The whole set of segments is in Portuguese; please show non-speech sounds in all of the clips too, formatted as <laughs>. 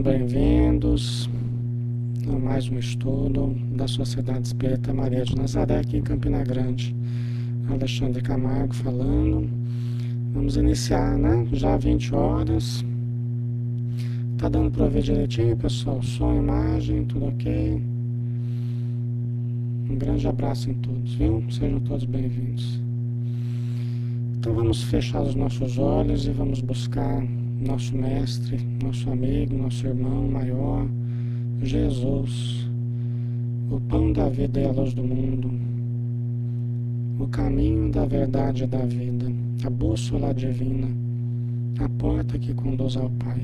Sejam bem-vindos a mais um estudo da Sociedade Espírita Maria de Nazaré aqui em Campina Grande. Alexandre Camargo falando. Vamos iniciar, né? Já 20 horas. Tá dando para ver direitinho, pessoal? Som, imagem, tudo ok? Um grande abraço em todos, viu? Sejam todos bem-vindos. Então vamos fechar os nossos olhos e vamos buscar nosso mestre, nosso amigo, nosso irmão maior, Jesus, o pão da vida e a luz do mundo, o caminho da verdade e da vida, a bússola divina, a porta que conduz ao Pai.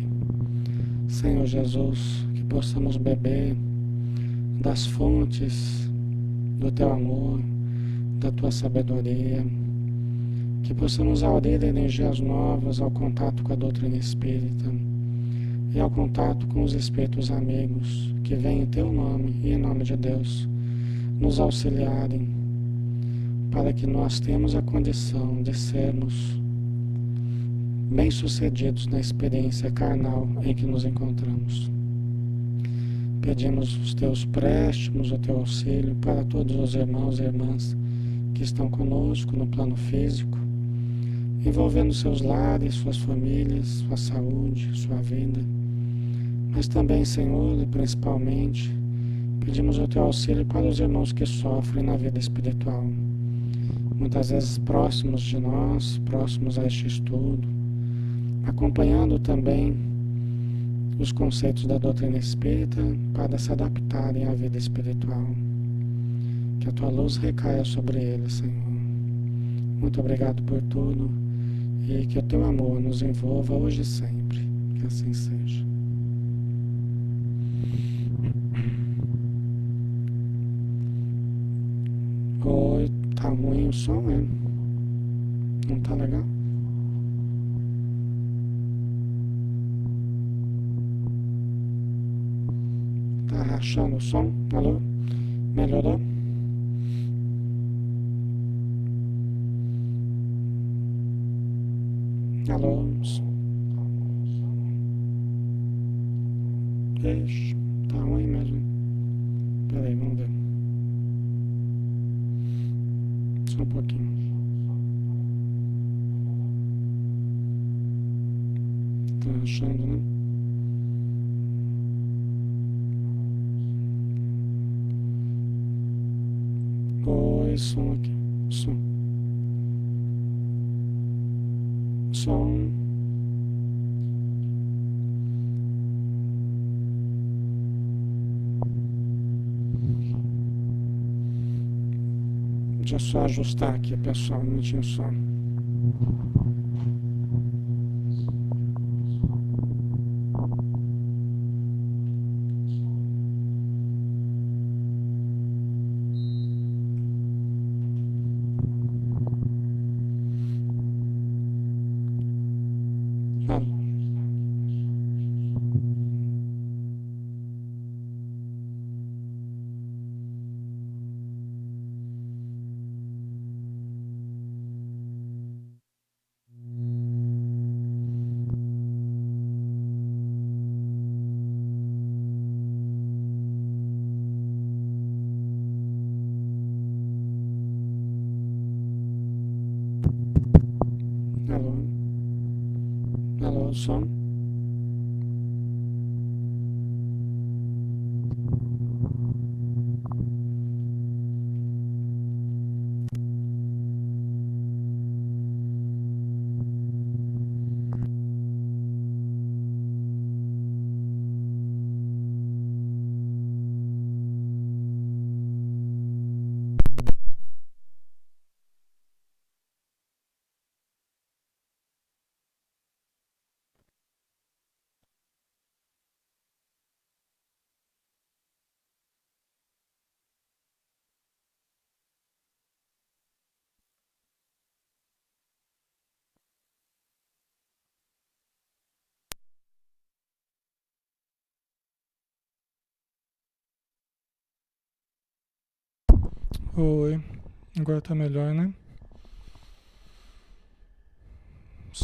Senhor Jesus, que possamos beber das fontes do teu amor, da tua sabedoria que possamos aurir energias novas ao contato com a doutrina espírita e ao contato com os espíritos amigos que vêm em teu nome e em nome de Deus nos auxiliarem para que nós tenhamos a condição de sermos bem-sucedidos na experiência carnal em que nos encontramos. Pedimos os teus préstimos, o teu auxílio para todos os irmãos e irmãs que estão conosco no plano físico envolvendo seus lares, suas famílias, sua saúde, sua vida. Mas também, Senhor, e principalmente, pedimos o teu auxílio para os irmãos que sofrem na vida espiritual. Muitas vezes próximos de nós, próximos a este estudo, acompanhando também os conceitos da doutrina espírita para se adaptarem à vida espiritual. Que a tua luz recaia sobre eles, Senhor. Muito obrigado por tudo e que o teu amor nos envolva hoje e sempre. Que assim seja. Oi, tá ruim o som, é? Não tá legal? Tá rachando o som? Alô? Melhorou? Alô? Ixi, tá ruim mesmo. Peraí, vamos ver. Só um pouquinho. Tá achando, né? Oi, som aqui. Som. Som. Deixa eu só ajustar aqui, pessoal, não tinha som.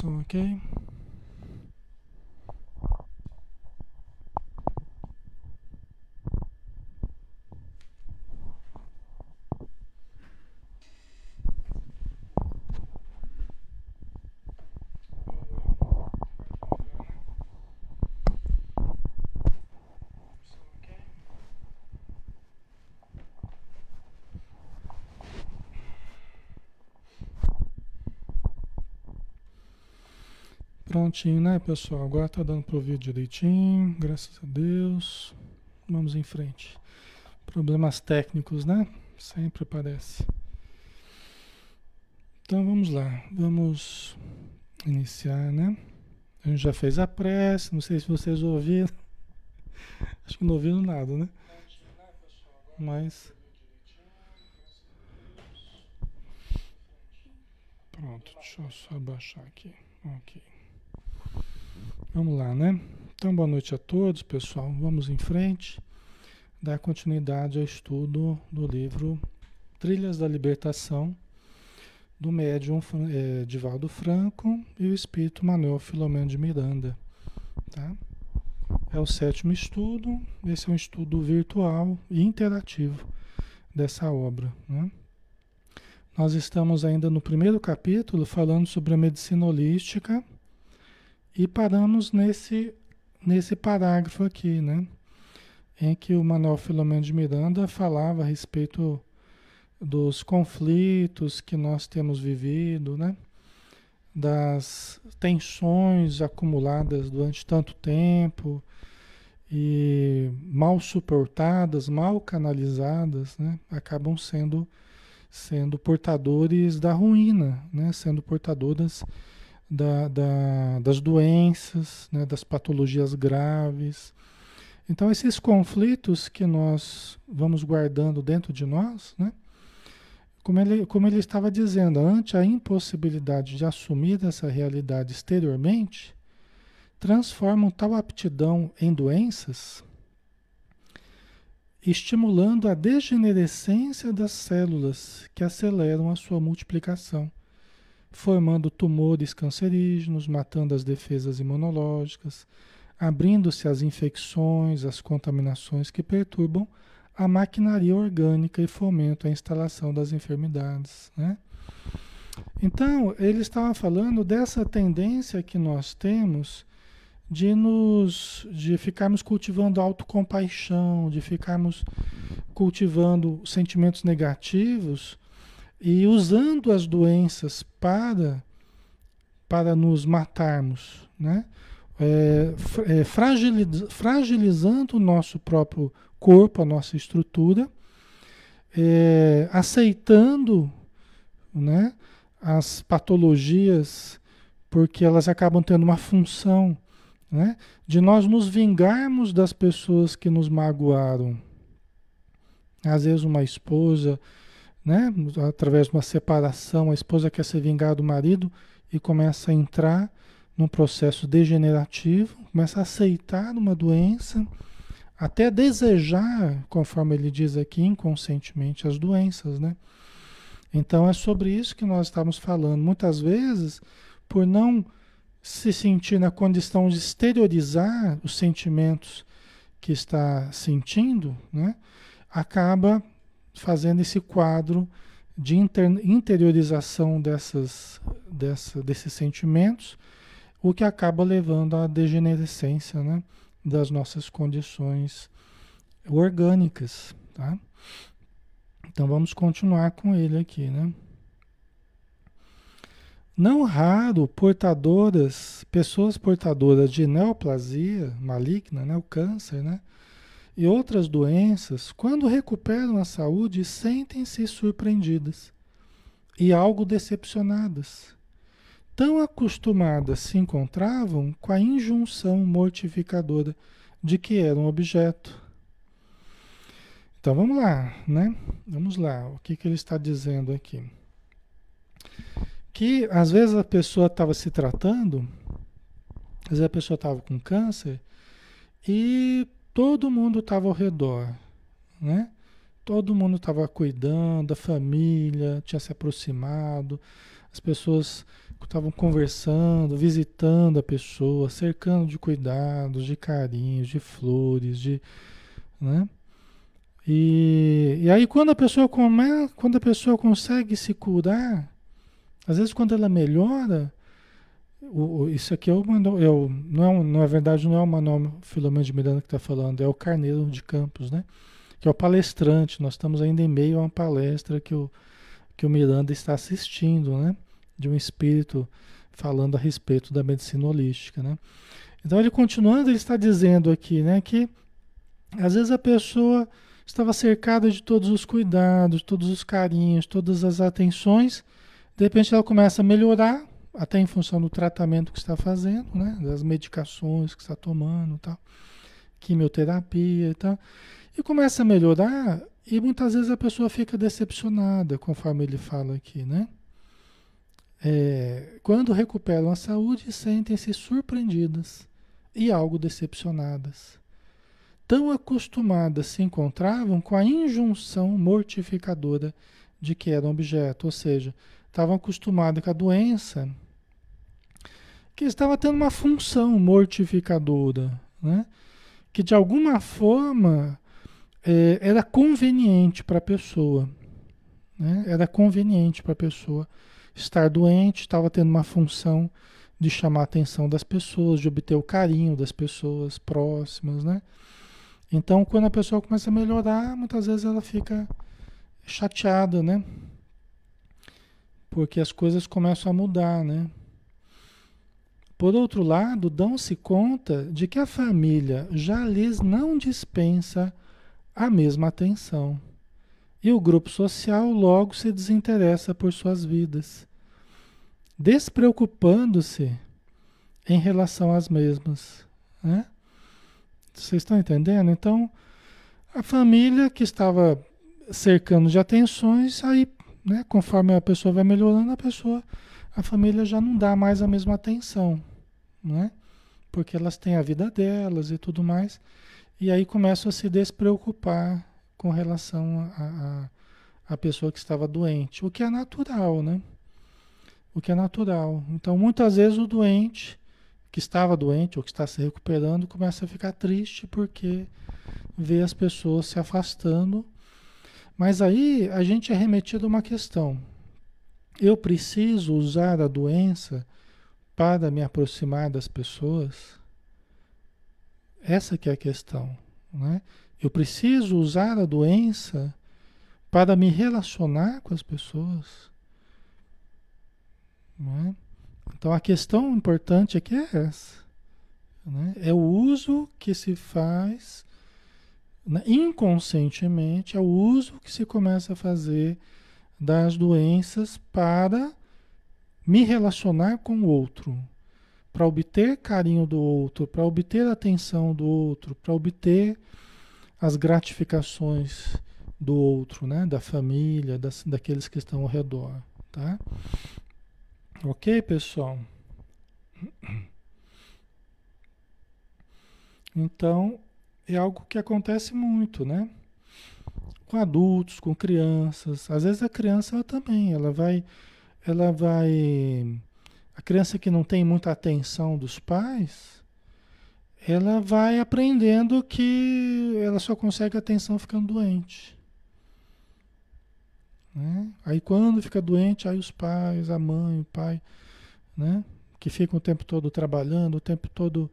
Né? Som Prontinho, né, pessoal? Agora tá dando para ouvir direitinho, graças a Deus. Vamos em frente. Problemas técnicos, né? Sempre aparece. Então vamos lá, vamos iniciar, né? A gente já fez a prece, não sei se vocês ouviram. <laughs> Acho que não ouviram nada, né? Mas. Pronto, deixa eu só abaixar aqui. Ok. Vamos lá, né? Então, boa noite a todos, pessoal. Vamos em frente, dar continuidade ao estudo do livro Trilhas da Libertação, do médium é, Divaldo Franco e o espírito Manuel Filomeno de Miranda. Tá? É o sétimo estudo, esse é um estudo virtual e interativo dessa obra. Né? Nós estamos ainda no primeiro capítulo falando sobre a medicina holística e paramos nesse, nesse parágrafo aqui, né? Em que o Manuel Filomeno de Miranda falava a respeito dos conflitos que nós temos vivido, né? Das tensões acumuladas durante tanto tempo e mal suportadas, mal canalizadas, né? Acabam sendo sendo portadores da ruína, né? Sendo portadoras da, da, das doenças, né, das patologias graves. Então, esses conflitos que nós vamos guardando dentro de nós, né, como, ele, como ele estava dizendo, ante a impossibilidade de assumir essa realidade exteriormente, transformam tal aptidão em doenças, estimulando a degenerescência das células que aceleram a sua multiplicação formando tumores cancerígenos, matando as defesas imunológicas, abrindo-se às infecções, às contaminações que perturbam a maquinaria orgânica e fomentam a instalação das enfermidades. Né? Então, ele estava falando dessa tendência que nós temos de nos de ficarmos cultivando autocompaixão, de ficarmos cultivando sentimentos negativos e usando as doenças para, para nos matarmos, né? É, é, fragiliz, fragilizando o nosso próprio corpo, a nossa estrutura, é, aceitando né, as patologias, porque elas acabam tendo uma função né, de nós nos vingarmos das pessoas que nos magoaram. Às vezes, uma esposa né? Através de uma separação, a esposa quer se vingar do marido e começa a entrar num processo degenerativo, começa a aceitar uma doença, até desejar, conforme ele diz aqui, inconscientemente as doenças, né? Então é sobre isso que nós estamos falando. Muitas vezes, por não se sentir na condição de exteriorizar os sentimentos que está sentindo, né? Acaba fazendo esse quadro de inter, interiorização dessas, dessa, desses sentimentos, o que acaba levando à degenerescência né, das nossas condições orgânicas. Tá? Então vamos continuar com ele aqui. Né? Não raro, portadoras, pessoas portadoras de neoplasia maligna, né, o câncer, né, e outras doenças, quando recuperam a saúde, sentem-se surpreendidas e algo decepcionadas. Tão acostumadas se encontravam com a injunção mortificadora de que eram objeto. Então vamos lá, né? Vamos lá, o que, que ele está dizendo aqui? Que às vezes a pessoa estava se tratando, às vezes a pessoa estava com câncer e todo mundo estava ao redor, né? Todo mundo estava cuidando, a família tinha se aproximado, as pessoas estavam conversando, visitando a pessoa, cercando de cuidados, de carinhos, de flores, de, né? E, e aí quando a pessoa come, quando a pessoa consegue se curar, às vezes quando ela melhora, o, isso aqui é o é o, não é, na verdade não é o Manuel Filomeno de Miranda que está falando, é o Carneiro de Campos, né? Que é o palestrante. Nós estamos ainda em meio a uma palestra que o, que o Miranda está assistindo, né? De um espírito falando a respeito da medicina holística, né? Então ele continuando, ele está dizendo aqui, né, que às vezes a pessoa estava cercada de todos os cuidados, todos os carinhos, todas as atenções, de repente ela começa a melhorar, até em função do tratamento que está fazendo, né, das medicações que está tomando, tal, quimioterapia e tal, e começa a melhorar e muitas vezes a pessoa fica decepcionada, conforme ele fala aqui, né? É, quando recuperam a saúde, sentem-se surpreendidas e algo decepcionadas. Tão acostumadas se encontravam com a injunção mortificadora de que era objeto, ou seja, estavam acostumadas com a doença que estava tendo uma função mortificadora, né? que de alguma forma é, era conveniente para a pessoa. Né? Era conveniente para a pessoa estar doente, estava tendo uma função de chamar a atenção das pessoas, de obter o carinho das pessoas próximas, né? Então, quando a pessoa começa a melhorar, muitas vezes ela fica chateada, né? Porque as coisas começam a mudar, né? Por outro lado, dão-se conta de que a família já lhes não dispensa a mesma atenção. E o grupo social logo se desinteressa por suas vidas, despreocupando-se em relação às mesmas. Né? Vocês estão entendendo? Então, a família que estava cercando de atenções, aí, né, conforme a pessoa vai melhorando, a pessoa, a família já não dá mais a mesma atenção, né? Porque elas têm a vida delas e tudo mais. E aí começam a se despreocupar com relação a, a, a pessoa que estava doente, o que é natural, né? O que é natural. Então, muitas vezes o doente que estava doente ou que está se recuperando começa a ficar triste porque vê as pessoas se afastando. Mas aí a gente é remetido a uma questão. Eu preciso usar a doença para me aproximar das pessoas? Essa que é a questão, né? Eu preciso usar a doença para me relacionar com as pessoas. Né? Então a questão importante aqui é essa. Né? É o uso que se faz né? inconscientemente, é o uso que se começa a fazer das doenças para me relacionar com o outro para obter carinho do outro, para obter atenção do outro, para obter as gratificações do outro, né? da família, das, daqueles que estão ao redor. Tá? Ok, pessoal? Então, é algo que acontece muito, né? Com adultos, com crianças. Às vezes a criança ela também, ela vai, ela vai a criança que não tem muita atenção dos pais, ela vai aprendendo que ela só consegue atenção ficando doente. Né? Aí quando fica doente, aí os pais, a mãe, o pai, né? que ficam o tempo todo trabalhando, o tempo todo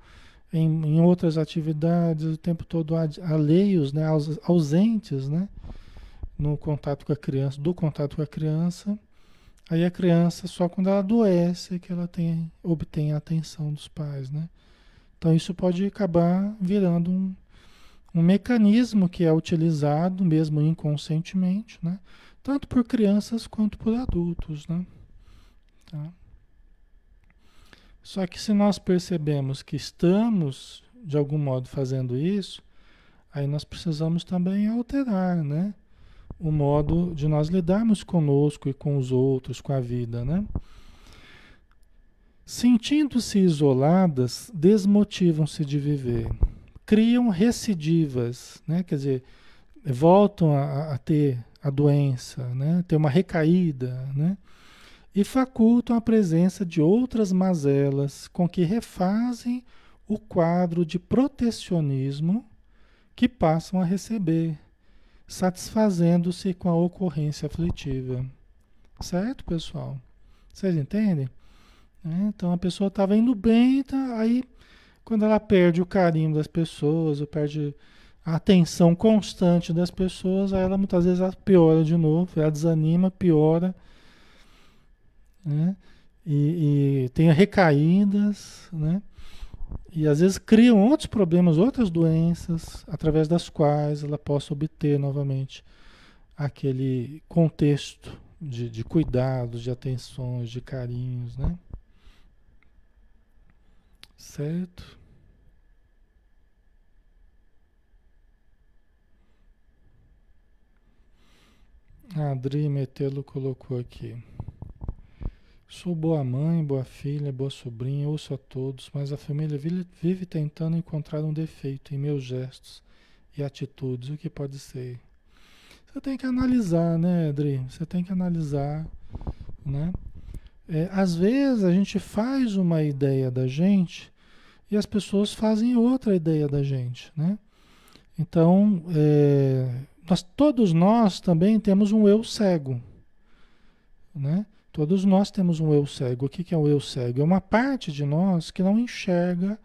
em, em outras atividades, o tempo todo alheios, né? ausentes né? no contato com a criança, do contato com a criança, Aí a criança, só quando ela adoece, é que ela tem, obtém a atenção dos pais, né? Então isso pode acabar virando um, um mecanismo que é utilizado mesmo inconscientemente, né? Tanto por crianças quanto por adultos, né? Tá? Só que se nós percebemos que estamos, de algum modo, fazendo isso, aí nós precisamos também alterar, né? o modo de nós lidarmos conosco e com os outros, com a vida, né? Sentindo-se isoladas, desmotivam-se de viver, criam recidivas, né? Quer dizer, voltam a, a ter a doença, né? Ter uma recaída, né? E facultam a presença de outras mazelas com que refazem o quadro de protecionismo que passam a receber satisfazendo-se com a ocorrência aflitiva. Certo, pessoal? Vocês entendem? É, então a pessoa estava indo bem, tá, aí quando ela perde o carinho das pessoas, ou perde a atenção constante das pessoas, aí ela muitas vezes ela piora de novo, ela desanima, piora. Né? e, e tenha recaídas, né? E às vezes criam outros problemas, outras doenças, através das quais ela possa obter novamente aquele contexto de, de cuidados, de atenções, de carinhos, né? Certo? A Adri Metelo colocou aqui. Sou boa mãe, boa filha, boa sobrinha, ouço a todos, mas a família vive tentando encontrar um defeito em meus gestos e atitudes. O que pode ser? Você tem que analisar, né, Adri? Você tem que analisar, né? É, às vezes a gente faz uma ideia da gente e as pessoas fazem outra ideia da gente, né? Então, é, nós, todos nós também temos um eu cego, né? Todos nós temos um eu cego. O que é o eu cego? É uma parte de nós que não enxerga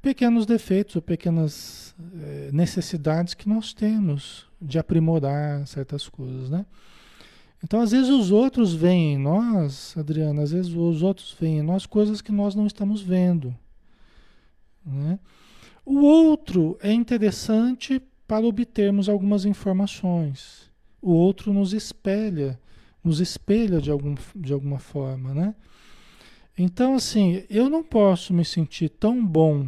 pequenos defeitos ou pequenas eh, necessidades que nós temos de aprimorar certas coisas, né? Então, às vezes os outros veem em nós, Adriana, às vezes os outros veem em nós coisas que nós não estamos vendo, né? O outro é interessante para obtermos algumas informações. O outro nos espelha nos espelha de, algum, de alguma forma, né? Então, assim, eu não posso me sentir tão bom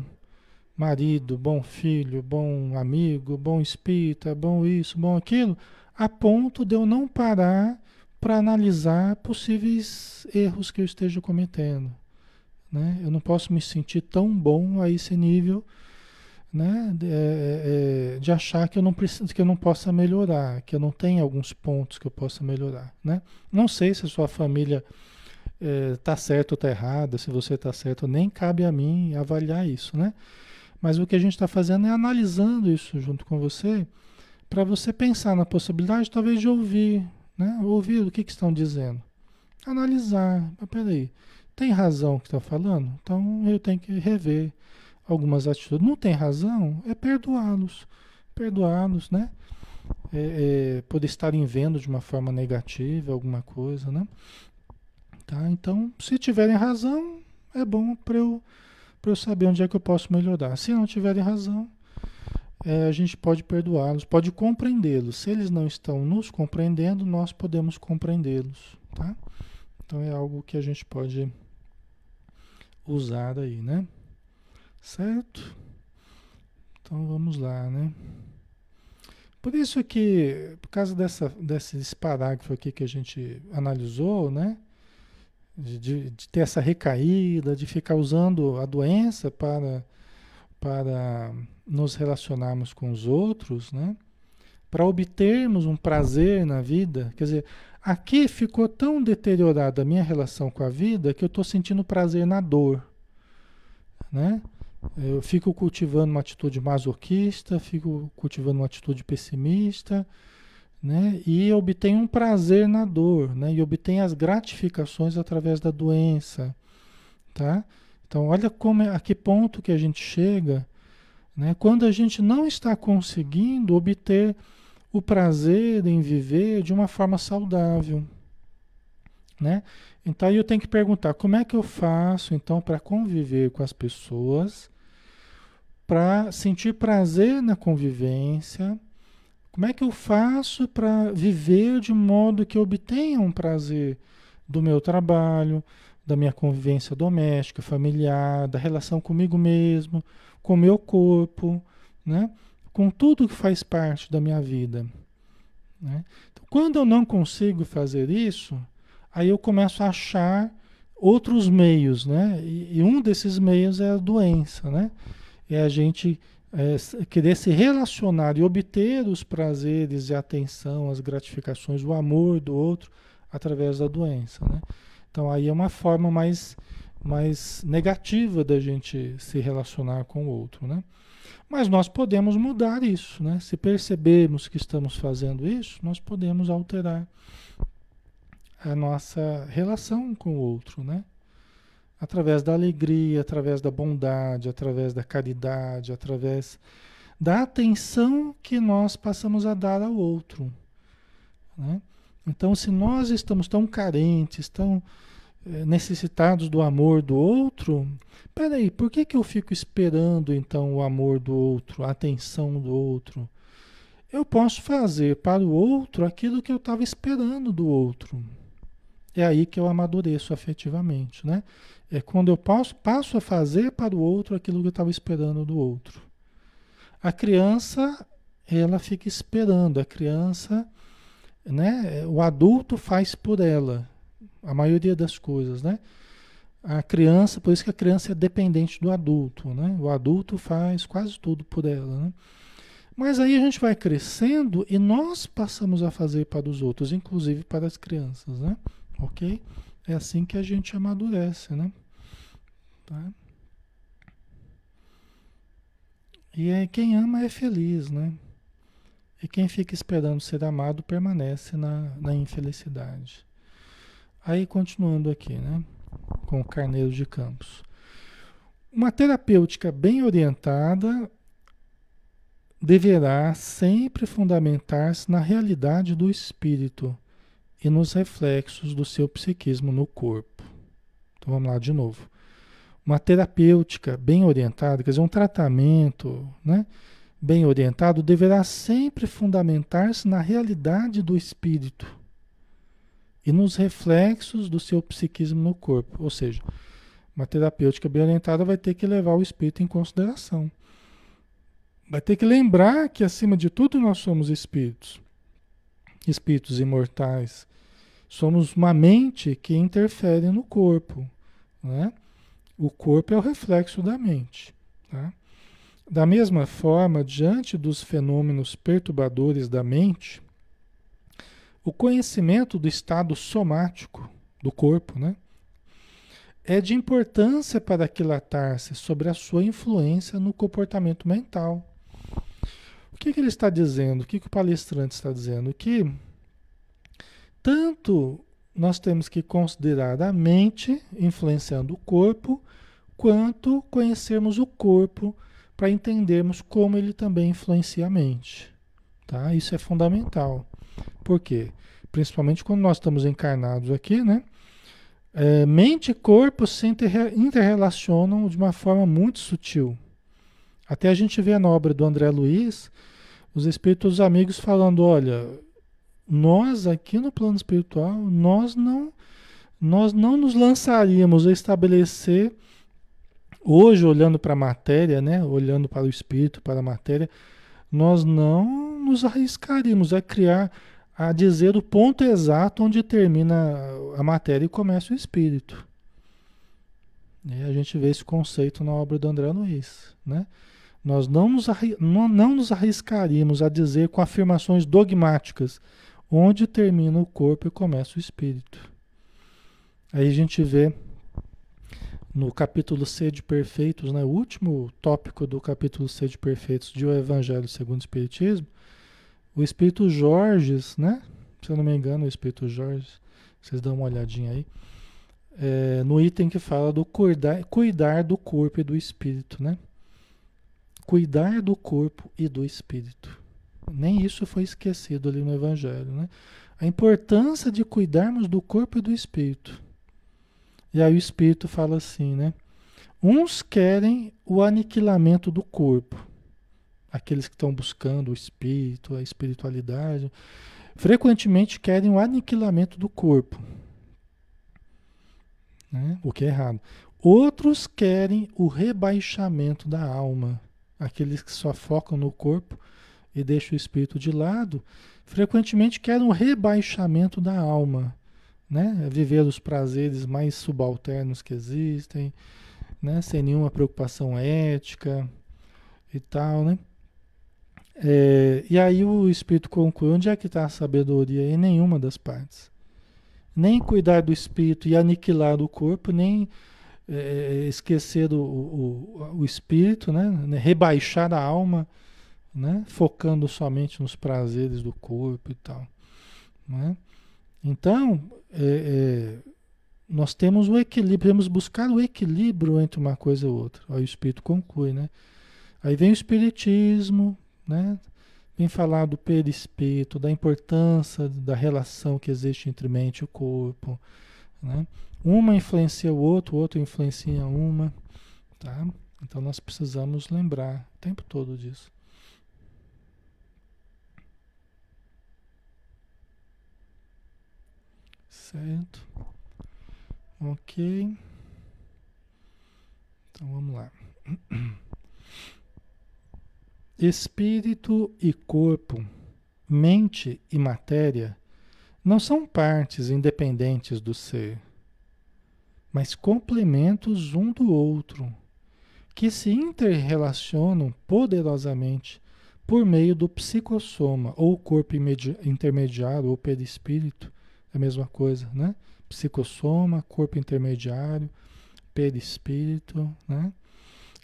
marido, bom filho, bom amigo, bom espírita, bom isso, bom aquilo, a ponto de eu não parar para analisar possíveis erros que eu esteja cometendo. Né? Eu não posso me sentir tão bom a esse nível né, de, é, é, de, achar que eu não preciso, que eu não possa melhorar, que eu não tenho alguns pontos que eu possa melhorar, né? Não sei se a sua família está é, certa ou está errada, se você está certo, nem cabe a mim avaliar isso, né? Mas o que a gente está fazendo é analisando isso junto com você, para você pensar na possibilidade, talvez, de ouvir, né? Ouvir o que, que estão dizendo, analisar, mas peraí, tem razão que está falando? Então eu tenho que rever algumas atitudes. Não tem razão, é perdoá-los. Perdoá-los, né? É, é, por estarem vendo de uma forma negativa alguma coisa, né? Tá? Então, se tiverem razão, é bom para eu, eu saber onde é que eu posso melhorar. Se não tiverem razão, é, a gente pode perdoá-los, pode compreendê-los. Se eles não estão nos compreendendo, nós podemos compreendê-los, tá? Então é algo que a gente pode usar aí, né? Certo? Então vamos lá, né? Por isso que, por causa dessa, desse parágrafo aqui que a gente analisou, né? De, de, ter essa recaída, de ficar usando a doença para, para nos relacionarmos com os outros, né? Para obtermos um prazer na vida. Quer dizer, aqui ficou tão deteriorada a minha relação com a vida que eu estou sentindo prazer na dor, né? Eu fico cultivando uma atitude masoquista, fico cultivando uma atitude pessimista, né? E obtenho um prazer na dor, né? E obtenho as gratificações através da doença, tá? Então, olha como é, a que ponto que a gente chega, né? Quando a gente não está conseguindo obter o prazer em viver de uma forma saudável, né? Então eu tenho que perguntar, como é que eu faço então para conviver com as pessoas, para sentir prazer na convivência? Como é que eu faço para viver de modo que eu obtenha um prazer do meu trabalho, da minha convivência doméstica, familiar, da relação comigo mesmo, com meu corpo, né? com tudo que faz parte da minha vida. Né? Então, quando eu não consigo fazer isso, aí eu começo a achar outros meios, né? E, e um desses meios é a doença, né? É a gente é, querer se relacionar e obter os prazeres e a atenção, as gratificações, o amor do outro através da doença, né? Então aí é uma forma mais, mais negativa da gente se relacionar com o outro, né? Mas nós podemos mudar isso, né? Se percebermos que estamos fazendo isso, nós podemos alterar a nossa relação com o outro, né? Através da alegria, através da bondade, através da caridade, através da atenção que nós passamos a dar ao outro. Né? Então, se nós estamos tão carentes, tão é, necessitados do amor do outro, peraí, por que, que eu fico esperando então o amor do outro, a atenção do outro? Eu posso fazer para o outro aquilo que eu estava esperando do outro. É aí que eu amadureço afetivamente, né? É quando eu passo, passo a fazer para o outro aquilo que eu estava esperando do outro. A criança, ela fica esperando, a criança, né? O adulto faz por ela a maioria das coisas, né? A criança, por isso que a criança é dependente do adulto, né? O adulto faz quase tudo por ela, né? Mas aí a gente vai crescendo e nós passamos a fazer para os outros, inclusive para as crianças, né? Ok? É assim que a gente amadurece, né? Tá? E é, quem ama é feliz, né? E quem fica esperando ser amado permanece na, na infelicidade. Aí continuando aqui, né? Com o Carneiro de Campos. Uma terapêutica bem orientada deverá sempre fundamentar-se na realidade do espírito e nos reflexos do seu psiquismo no corpo. Então vamos lá de novo. Uma terapêutica bem orientada, quer dizer, um tratamento né, bem orientado, deverá sempre fundamentar-se na realidade do espírito e nos reflexos do seu psiquismo no corpo. Ou seja, uma terapêutica bem orientada vai ter que levar o espírito em consideração. Vai ter que lembrar que, acima de tudo, nós somos espíritos. Espíritos imortais. Somos uma mente que interfere no corpo. Né? O corpo é o reflexo da mente. Tá? Da mesma forma, diante dos fenômenos perturbadores da mente, o conhecimento do estado somático do corpo, né? É de importância para aquilatar-se sobre a sua influência no comportamento mental. O que, que ele está dizendo? O que, que o palestrante está dizendo? Que tanto nós temos que considerar a mente influenciando o corpo, quanto conhecermos o corpo para entendermos como ele também influencia a mente. Tá? Isso é fundamental. Por quê? Principalmente quando nós estamos encarnados aqui, né? É, mente e corpo se interrelacionam de uma forma muito sutil. Até a gente vê na obra do André Luiz os espíritos amigos falando: olha, nós aqui no plano espiritual, nós não, nós não nos lançaríamos a estabelecer, hoje olhando para a matéria, né, olhando para o espírito, para a matéria, nós não nos arriscaríamos a criar a dizer o ponto exato onde termina a matéria e começa o espírito. E a gente vê esse conceito na obra do André Luiz. Né? Nós não nos, não, não nos arriscaríamos a dizer com afirmações dogmáticas onde termina o corpo e começa o espírito. Aí a gente vê no capítulo C de Perfeitos, né, o último tópico do capítulo C de Perfeitos de O Evangelho segundo o Espiritismo, o Espírito Jorges, né? Se eu não me engano, o Espírito Jorges, vocês dão uma olhadinha aí. É, no item que fala do cuidar, cuidar do corpo e do espírito, né? Cuidar do corpo e do espírito. Nem isso foi esquecido ali no Evangelho, né? A importância de cuidarmos do corpo e do espírito. E aí o espírito fala assim, né? Uns querem o aniquilamento do corpo, aqueles que estão buscando o espírito, a espiritualidade, frequentemente querem o aniquilamento do corpo, né? o que é errado. Outros querem o rebaixamento da alma, aqueles que só focam no corpo e deixam o espírito de lado, frequentemente querem o rebaixamento da alma, né? viver os prazeres mais subalternos que existem, né? sem nenhuma preocupação ética e tal, né? É, e aí o espírito conclui: onde é que está a sabedoria? Em nenhuma das partes. Nem cuidar do espírito e aniquilar o corpo, nem é, esquecer o, o, o espírito, né? rebaixar a alma, né? focando somente nos prazeres do corpo e tal. Né? Então, é, é, nós temos o equilíbrio, podemos buscar o equilíbrio entre uma coisa e outra. Aí o espírito conclui, né? Aí vem o espiritismo, né? Vem falar do perispírito, da importância da relação que existe entre mente e corpo, Né? Uma influencia o outro, o outro influencia uma. Tá? Então nós precisamos lembrar o tempo todo disso. Certo? Ok. Então vamos lá. <clears throat> Espírito e corpo, mente e matéria não são partes independentes do ser, mas complementos um do outro, que se interrelacionam poderosamente por meio do psicossoma, ou corpo intermediário, ou perispírito, a mesma coisa, né? Psicossoma, corpo intermediário, perispírito, né?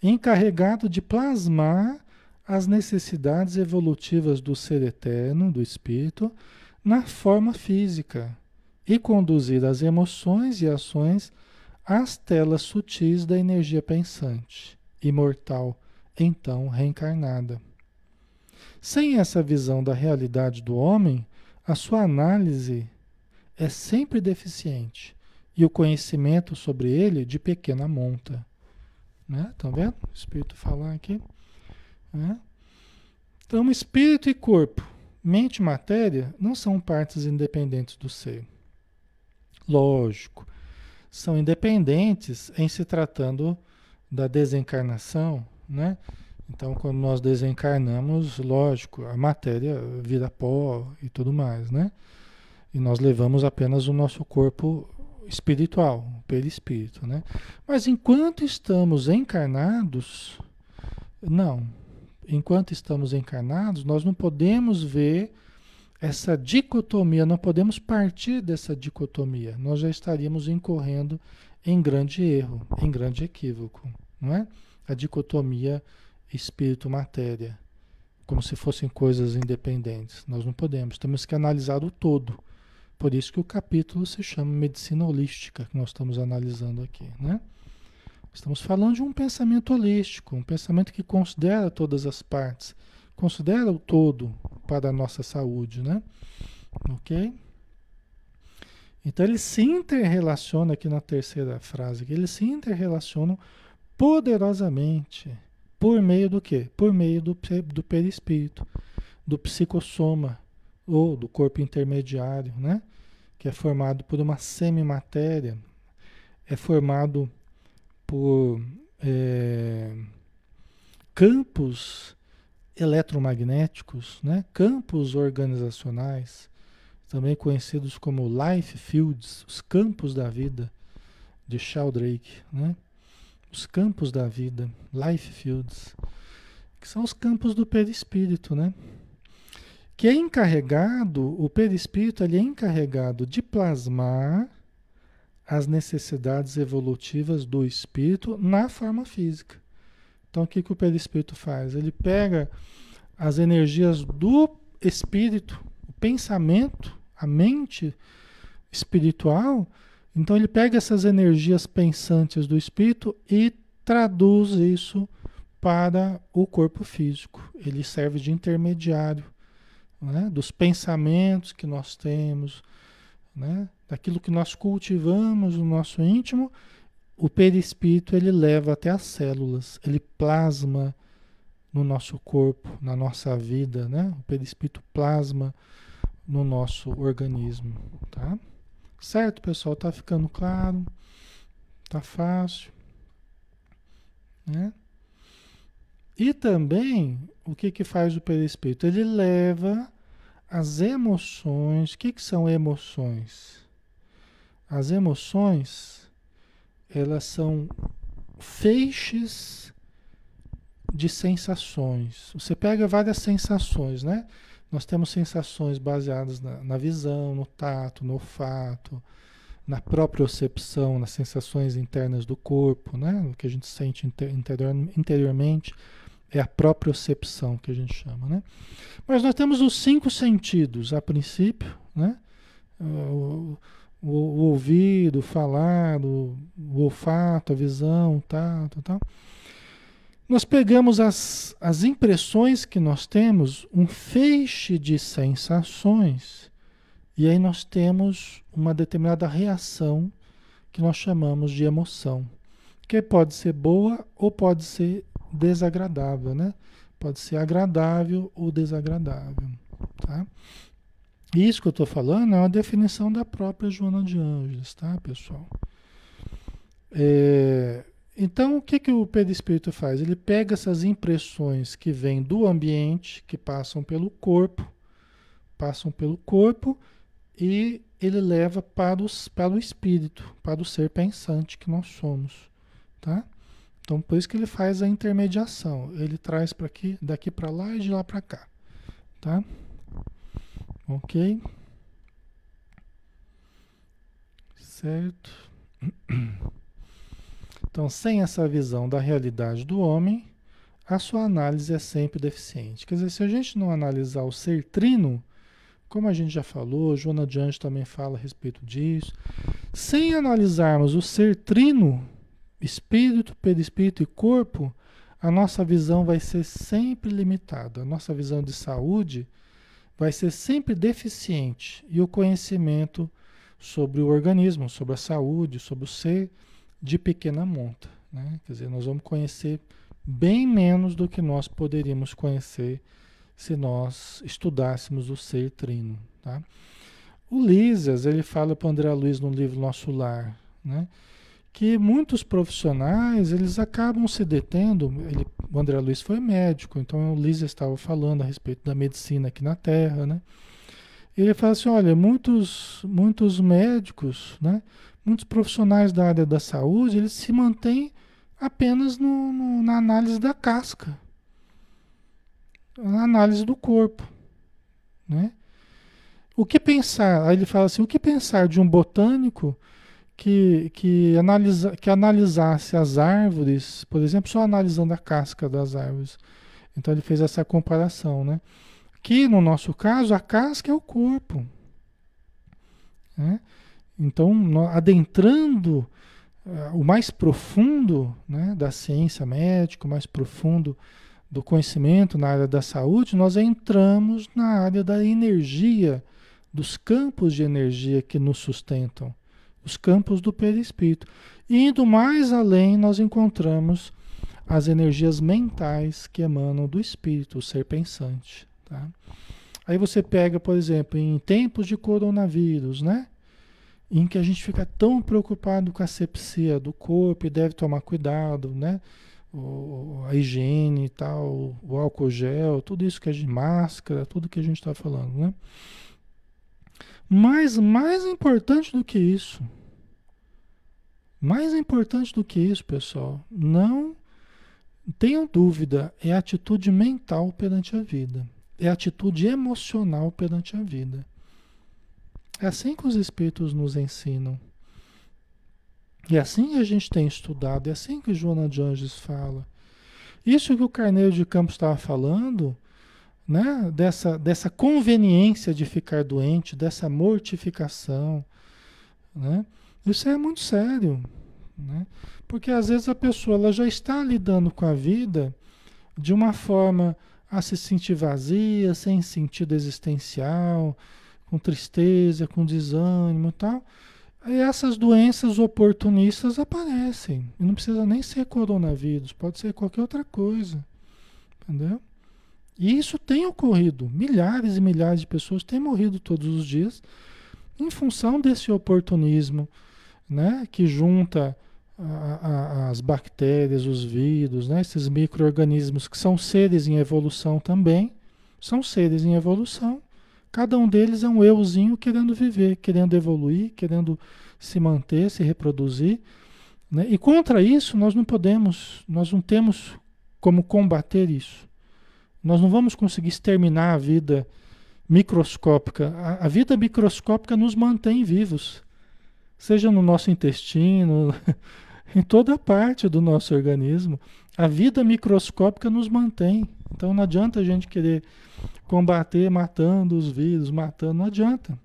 encarregado de plasmar as necessidades evolutivas do ser eterno, do espírito, na forma física e conduzir as emoções e ações às telas sutis da energia pensante, imortal, então reencarnada. Sem essa visão da realidade do homem, a sua análise é sempre deficiente e o conhecimento sobre ele de pequena monta. Né? Estão vendo? O Espírito falar aqui. Né? Então, espírito e corpo Mente e matéria não são partes independentes do ser. Lógico, são independentes em se tratando da desencarnação, né? Então, quando nós desencarnamos, lógico, a matéria vira pó e tudo mais, né? E nós levamos apenas o nosso corpo espiritual, perispírito, né? Mas enquanto estamos encarnados, não, enquanto estamos encarnados, nós não podemos ver essa dicotomia, não podemos partir dessa dicotomia. Nós já estaríamos incorrendo em grande erro, em grande equívoco, não é? A dicotomia espírito-matéria, como se fossem coisas independentes. Nós não podemos, temos que analisar o todo. Por isso que o capítulo se chama Medicina Holística, que nós estamos analisando aqui, né? Estamos falando de um pensamento holístico, um pensamento que considera todas as partes, considera o todo para a nossa saúde, né? Ok? Então eles se interrelacionam aqui na terceira frase, que eles se interrelacionam poderosamente por meio do quê? Por meio do, do perispírito, do psicossoma ou do corpo intermediário, né? Que é formado por uma semimatéria, é formado por é, campos eletromagnéticos, né? campos organizacionais, também conhecidos como life fields, os campos da vida, de Sheldrake, né? os campos da vida, life fields, que são os campos do perispírito, né? Que é encarregado, o perispírito ele é encarregado de plasmar as necessidades evolutivas do espírito na forma física. Então, o que, que o perispírito faz? Ele pega as energias do espírito, o pensamento, a mente espiritual. Então, ele pega essas energias pensantes do espírito e traduz isso para o corpo físico. Ele serve de intermediário né? dos pensamentos que nós temos, né? daquilo que nós cultivamos no nosso íntimo, o perispírito ele leva até as células, ele plasma no nosso corpo, na nossa vida, né? O perispírito plasma no nosso organismo, tá? Certo, pessoal? Tá ficando claro? Tá fácil, né? E também, o que que faz o perispírito? Ele leva as emoções. O que que são emoções? As emoções, elas são feixes de sensações. Você pega várias sensações, né? Nós temos sensações baseadas na, na visão, no tato, no olfato, na propriocepção, nas sensações internas do corpo, né? O que a gente sente interior, interiormente é a propriocepção que a gente chama, né? Mas nós temos os cinco sentidos, a princípio, né? O, o, o ouvido, o falar, o, o, olfato, a visão, tal, tal, tal. Nós pegamos as, as impressões que nós temos, um feixe de sensações, e aí nós temos uma determinada reação que nós chamamos de emoção, que pode ser boa ou pode ser desagradável, né? Pode ser agradável ou desagradável, tá? Isso que eu estou falando é uma definição da própria Joana de Anjos, tá, pessoal? É, então, o que, que o perispírito faz? Ele pega essas impressões que vêm do ambiente, que passam pelo corpo, passam pelo corpo e ele leva para, os, para o espírito, para o ser pensante que nós somos, tá? Então, por isso que ele faz a intermediação. Ele traz para aqui, daqui para lá e de lá para cá, tá? Ok? Certo? <clears throat> Então, sem essa visão da realidade do homem, a sua análise é sempre deficiente. Quer dizer, se a gente não analisar o ser trino, como a gente já falou, Joana Anjos também fala a respeito disso, sem analisarmos o ser trino, espírito, perispírito e corpo, a nossa visão vai ser sempre limitada. A nossa visão de saúde vai ser sempre deficiente e o conhecimento sobre o organismo, sobre a saúde, sobre o ser de pequena monta. Né? Quer dizer, nós vamos conhecer bem menos do que nós poderíamos conhecer se nós estudássemos o ser trino. Tá? O Lísias, ele fala para André Luiz no livro Nosso Lar, né? Que muitos profissionais eles acabam se detendo. Ele, o André Luiz foi médico, então o Lísias estava falando a respeito da medicina aqui na Terra. Né? Ele fala assim: olha, muitos, muitos médicos, né? muitos profissionais da área da saúde, eles se mantêm apenas no, no, na análise da casca, na análise do corpo, né? O que pensar? Aí ele fala assim, o que pensar de um botânico que, que, analisa, que analisasse as árvores, por exemplo, só analisando a casca das árvores. Então ele fez essa comparação, né? Que no nosso caso, a casca é o corpo. Né? Então, adentrando uh, o mais profundo né, da ciência médica, o mais profundo do conhecimento na área da saúde, nós entramos na área da energia, dos campos de energia que nos sustentam, os campos do perispírito. Indo mais além, nós encontramos as energias mentais que emanam do espírito, o ser pensante. Tá? Aí você pega, por exemplo, em tempos de coronavírus, né? em que a gente fica tão preocupado com a sepsia do corpo e deve tomar cuidado, né? O, a higiene e tal, o álcool gel, tudo isso que a gente, máscara, tudo que a gente está falando, né? Mas mais importante do que isso, mais importante do que isso, pessoal, não tenham dúvida, é a atitude mental perante a vida, é a atitude emocional perante a vida. É assim que os espíritos nos ensinam. E é assim que a gente tem estudado, é assim que Joana de Anjos fala. Isso que o Carneiro de Campos estava falando, né? dessa, dessa conveniência de ficar doente, dessa mortificação, né? isso é muito sério. Né? Porque às vezes a pessoa ela já está lidando com a vida de uma forma a se sentir vazia, sem sentido existencial, com tristeza, com desânimo e tal. E essas doenças oportunistas aparecem. E não precisa nem ser coronavírus, pode ser qualquer outra coisa. Entendeu? E isso tem ocorrido. Milhares e milhares de pessoas têm morrido todos os dias em função desse oportunismo, né? Que junta a, a, as bactérias, os vírus, né? esses micro-organismos que são seres em evolução também, são seres em evolução Cada um deles é um euzinho querendo viver, querendo evoluir, querendo se manter, se reproduzir. Né? E contra isso nós não podemos, nós não temos como combater isso. Nós não vamos conseguir exterminar a vida microscópica. A, a vida microscópica nos mantém vivos, seja no nosso intestino, <laughs> em toda parte do nosso organismo. A vida microscópica nos mantém. Então não adianta a gente querer combater matando os vírus, matando, não adianta.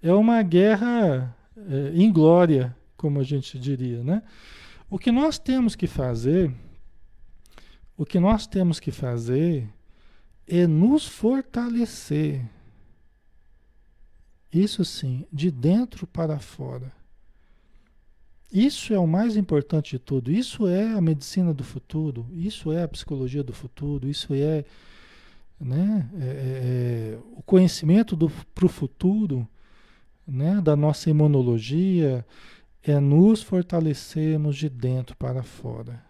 É uma guerra é, inglória, como a gente diria, né? O que nós temos que fazer, o que nós temos que fazer é nos fortalecer. Isso sim, de dentro para fora. Isso é o mais importante de tudo. Isso é a medicina do futuro. Isso é a psicologia do futuro. Isso é, né, é, é, é o conhecimento para o futuro né, da nossa imunologia é nos fortalecermos de dentro para fora.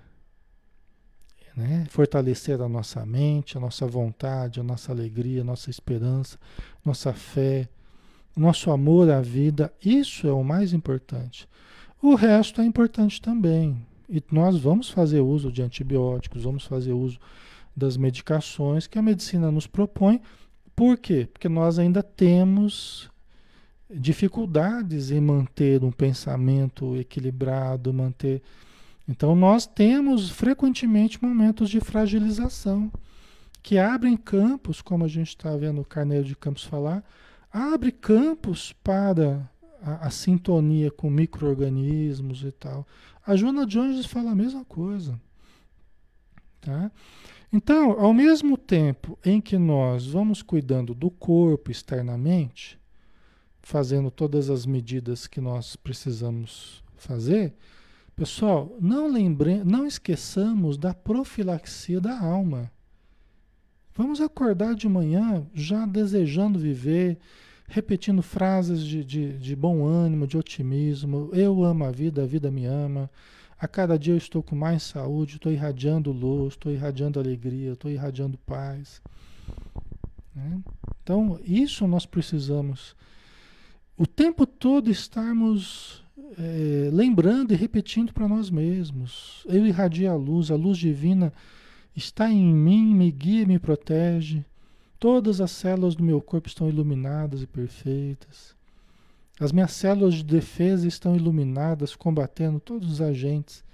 Né? Fortalecer a nossa mente, a nossa vontade, a nossa alegria, a nossa esperança, nossa fé, nosso amor à vida. Isso é o mais importante. O resto é importante também. E nós vamos fazer uso de antibióticos, vamos fazer uso das medicações que a medicina nos propõe. Por quê? Porque nós ainda temos dificuldades em manter um pensamento equilibrado, manter. Então nós temos frequentemente momentos de fragilização que abrem campos, como a gente está vendo o Carneiro de Campos falar, abre campos para a, a sintonia com micro-organismos e tal. A Joana Jones fala a mesma coisa. Tá? Então, ao mesmo tempo em que nós vamos cuidando do corpo externamente, fazendo todas as medidas que nós precisamos fazer, pessoal, não lembre, não esqueçamos da profilaxia da alma. Vamos acordar de manhã já desejando viver, repetindo frases de, de, de, bom ânimo, de otimismo. Eu amo a vida, a vida me ama. A cada dia eu estou com mais saúde, estou irradiando luz, estou irradiando alegria, estou irradiando paz. Né? Então, isso nós precisamos. O tempo todo estarmos é, lembrando e repetindo para nós mesmos. Eu irradio a luz, a luz divina está em mim, me guia, me protege. Todas as células do meu corpo estão iluminadas e perfeitas. As minhas células de defesa estão iluminadas, combatendo todos os agentes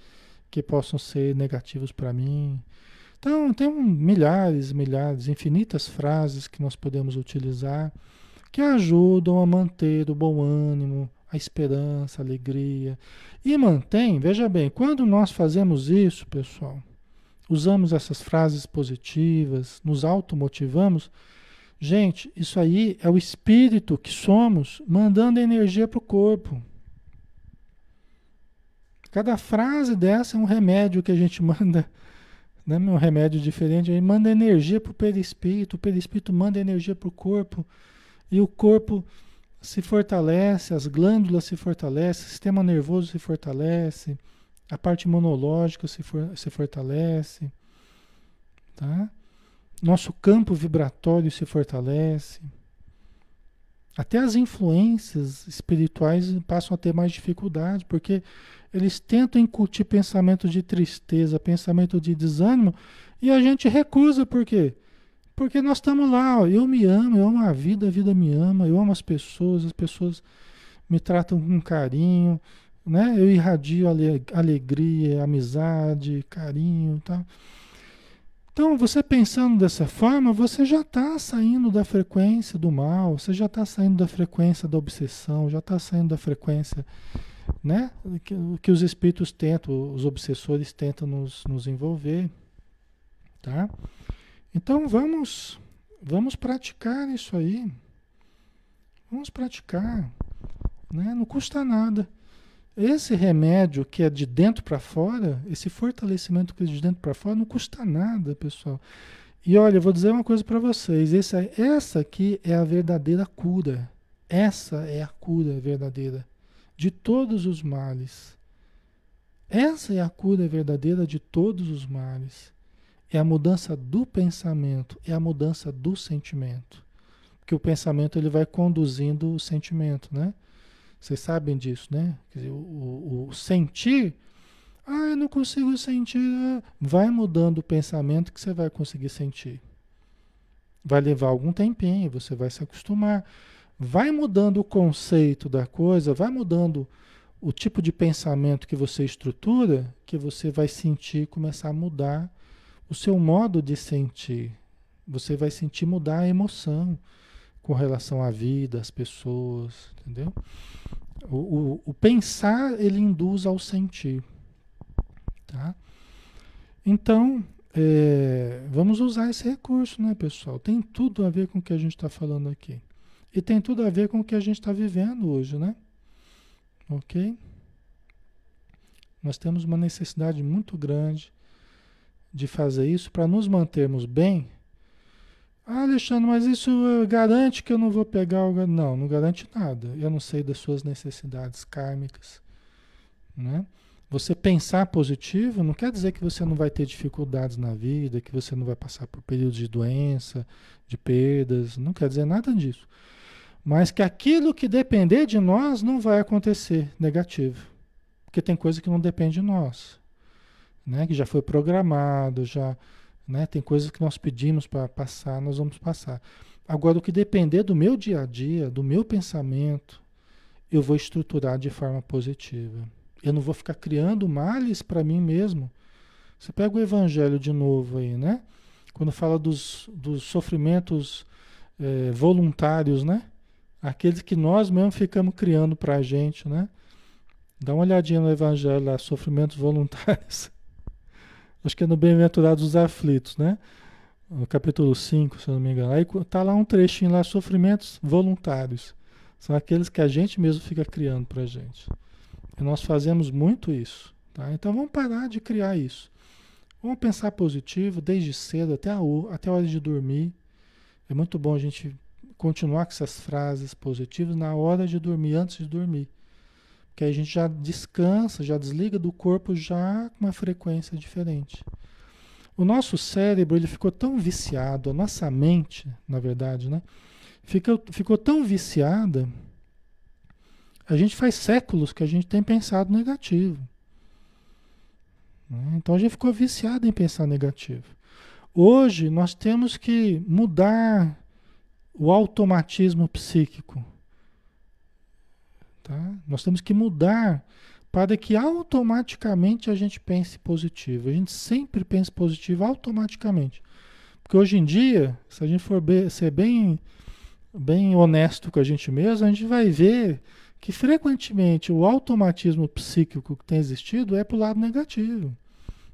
que possam ser negativos para mim. Então, tem milhares, milhares, infinitas frases que nós podemos utilizar que ajudam a manter o bom ânimo, a esperança, a alegria. E mantém, veja bem, quando nós fazemos isso, pessoal, usamos essas frases positivas, nos automotivamos. Gente, isso aí é o espírito que somos mandando energia para o corpo. Cada frase dessa é um remédio que a gente <laughs> manda, né? um remédio diferente. Aí manda energia para o perispírito, o perispírito manda energia para o corpo, e o corpo se fortalece, as glândulas se fortalecem, o sistema nervoso se fortalece a parte imunológica se, for, se fortalece, tá? Nosso campo vibratório se fortalece. Até as influências espirituais passam a ter mais dificuldade, porque eles tentam incutir pensamento de tristeza, pensamento de desânimo, e a gente recusa, por quê? Porque nós estamos lá, ó, eu me amo, eu amo a vida, a vida me ama, eu amo as pessoas, as pessoas me tratam com carinho, né? Eu irradio alegria, amizade, carinho, tá? Então, você pensando dessa forma, você já está saindo da frequência do mal, você já está saindo da frequência da obsessão, já está saindo da frequência, né? Que, que, os espíritos tentam, os obsessores tentam nos, nos envolver, tá? Então, vamos, vamos praticar isso aí. Vamos praticar, né? Não custa nada. Esse remédio que é de dentro para fora, esse fortalecimento que é de dentro para fora, não custa nada, pessoal. E olha, eu vou dizer uma coisa para vocês: essa, essa aqui é a verdadeira cura. Essa é a cura verdadeira de todos os males. Essa é a cura verdadeira de todos os males. É a mudança do pensamento, é a mudança do sentimento. Porque o pensamento ele vai conduzindo o sentimento, né? Vocês sabem disso, né? Dizer, o, o, o sentir, ah, eu não consigo sentir. Ah, vai mudando o pensamento que você vai conseguir sentir. Vai levar algum tempinho, você vai se acostumar. Vai mudando o conceito da coisa, vai mudando o tipo de pensamento que você estrutura, que você vai sentir começar a mudar o seu modo de sentir. Você vai sentir mudar a emoção com relação à vida, às pessoas, entendeu? O, o, o pensar, ele induz ao sentir, tá? Então, é, vamos usar esse recurso, né, pessoal? Tem tudo a ver com o que a gente está falando aqui. E tem tudo a ver com o que a gente está vivendo hoje, né? Ok? Nós temos uma necessidade muito grande de fazer isso para nos mantermos bem. Ah, Alexandre, mas isso garante que eu não vou pegar o. Não, não garante nada. Eu não sei das suas necessidades kármicas. Né? Você pensar positivo não quer dizer que você não vai ter dificuldades na vida, que você não vai passar por períodos de doença, de perdas, não quer dizer nada disso. Mas que aquilo que depender de nós não vai acontecer negativo. Porque tem coisa que não depende de nós, né? Que já foi programado, já, né? Tem coisas que nós pedimos para passar, nós vamos passar. Agora o que depender do meu dia a dia, do meu pensamento, eu vou estruturar de forma positiva. Eu não vou ficar criando males para mim mesmo. Você pega o evangelho de novo aí, né? Quando fala dos, dos sofrimentos é, voluntários, né? Aqueles que nós mesmos ficamos criando para a gente, né? Dá uma olhadinha no evangelho lá, sofrimentos voluntários. <laughs> Acho que é no Bem-aventurados dos Aflitos, né? No capítulo 5, se eu não me engano. Aí tá lá um trechinho lá, sofrimentos voluntários. São aqueles que a gente mesmo fica criando para a gente. E nós fazemos muito isso. Tá? Então vamos parar de criar isso. Vamos pensar positivo desde cedo até a, até a hora de dormir. É muito bom a gente continuar com essas frases positivas na hora de dormir, antes de dormir. Porque a gente já descansa, já desliga do corpo já com uma frequência diferente. O nosso cérebro ele ficou tão viciado, a nossa mente, na verdade, né? Ficou, ficou tão viciada a gente faz séculos que a gente tem pensado negativo. Então a gente ficou viciado em pensar negativo. Hoje nós temos que mudar o automatismo psíquico. Tá? Nós temos que mudar para que automaticamente a gente pense positivo. A gente sempre pense positivo automaticamente. Porque hoje em dia, se a gente for ser bem, bem honesto com a gente mesmo, a gente vai ver que frequentemente o automatismo psíquico que tem existido é para o lado negativo.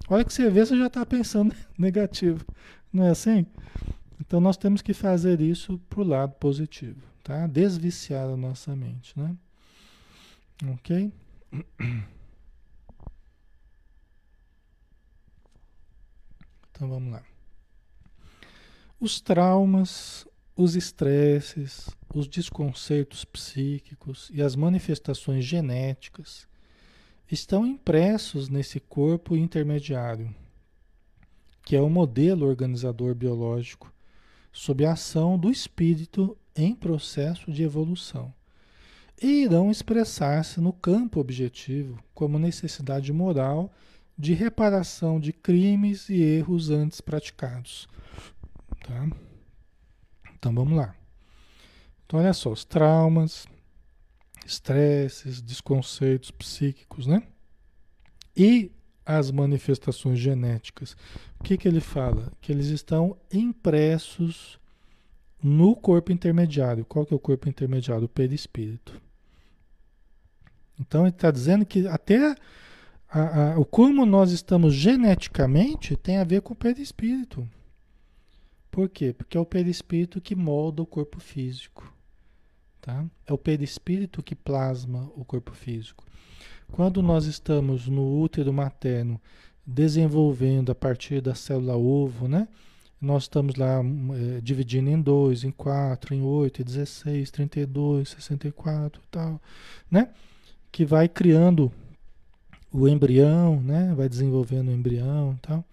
Olha que você vê, você já está pensando <laughs> negativo. Não é assim? Então nós temos que fazer isso para o lado positivo, tá? Desviciar a nossa mente, né? Ok? Então vamos lá. Os traumas, os estresses, os desconcertos psíquicos e as manifestações genéticas estão impressos nesse corpo intermediário, que é o modelo organizador biológico, sob a ação do espírito em processo de evolução, e irão expressar-se no campo objetivo como necessidade moral de reparação de crimes e erros antes praticados. Tá? Então vamos lá. Então, olha só, os traumas, estresses, desconceitos psíquicos, né? E as manifestações genéticas. O que, que ele fala? Que eles estão impressos no corpo intermediário. Qual que é o corpo intermediário? O perispírito. Então ele está dizendo que até a, a, o como nós estamos geneticamente tem a ver com o perispírito. Por quê? Porque é o perispírito que molda o corpo físico. Tá? É o perispírito que plasma o corpo físico. Quando nós estamos no útero materno desenvolvendo a partir da célula ovo, né? Nós estamos lá é, dividindo em dois, em quatro, em oito, em 16, 32, 64 e tal, né? Que vai criando o embrião, né? Vai desenvolvendo o embrião tal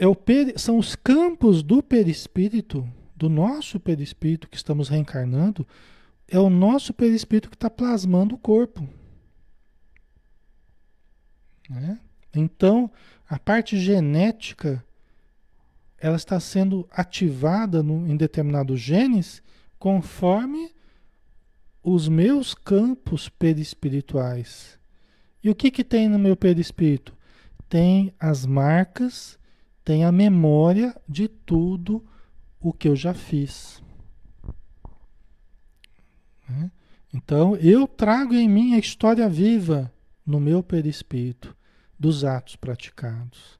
é o peri, são os campos do perispírito, do nosso perispírito que estamos reencarnando, é o nosso perispírito que está plasmando o corpo. Né? Então, a parte genética ela está sendo ativada no, em determinados genes conforme os meus campos perispirituais. E o que, que tem no meu perispírito? Tem as marcas tem a memória de tudo o que eu já fiz. Né? Então, eu trago em mim a história viva no meu perispírito dos atos praticados,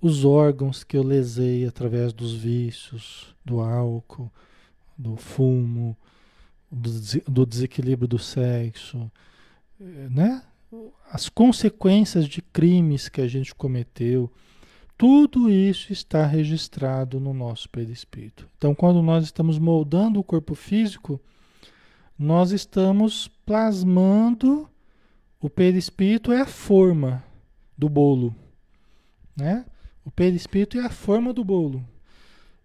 os órgãos que eu lesei através dos vícios, do álcool, do fumo, do, desequilíbrio do sexo, né? as consequências de crimes que a gente cometeu, tudo isso está registrado no nosso perispírito. Então, quando nós estamos moldando o corpo físico, nós estamos plasmando o perispírito é a forma do bolo, né? O perispírito é a forma do bolo.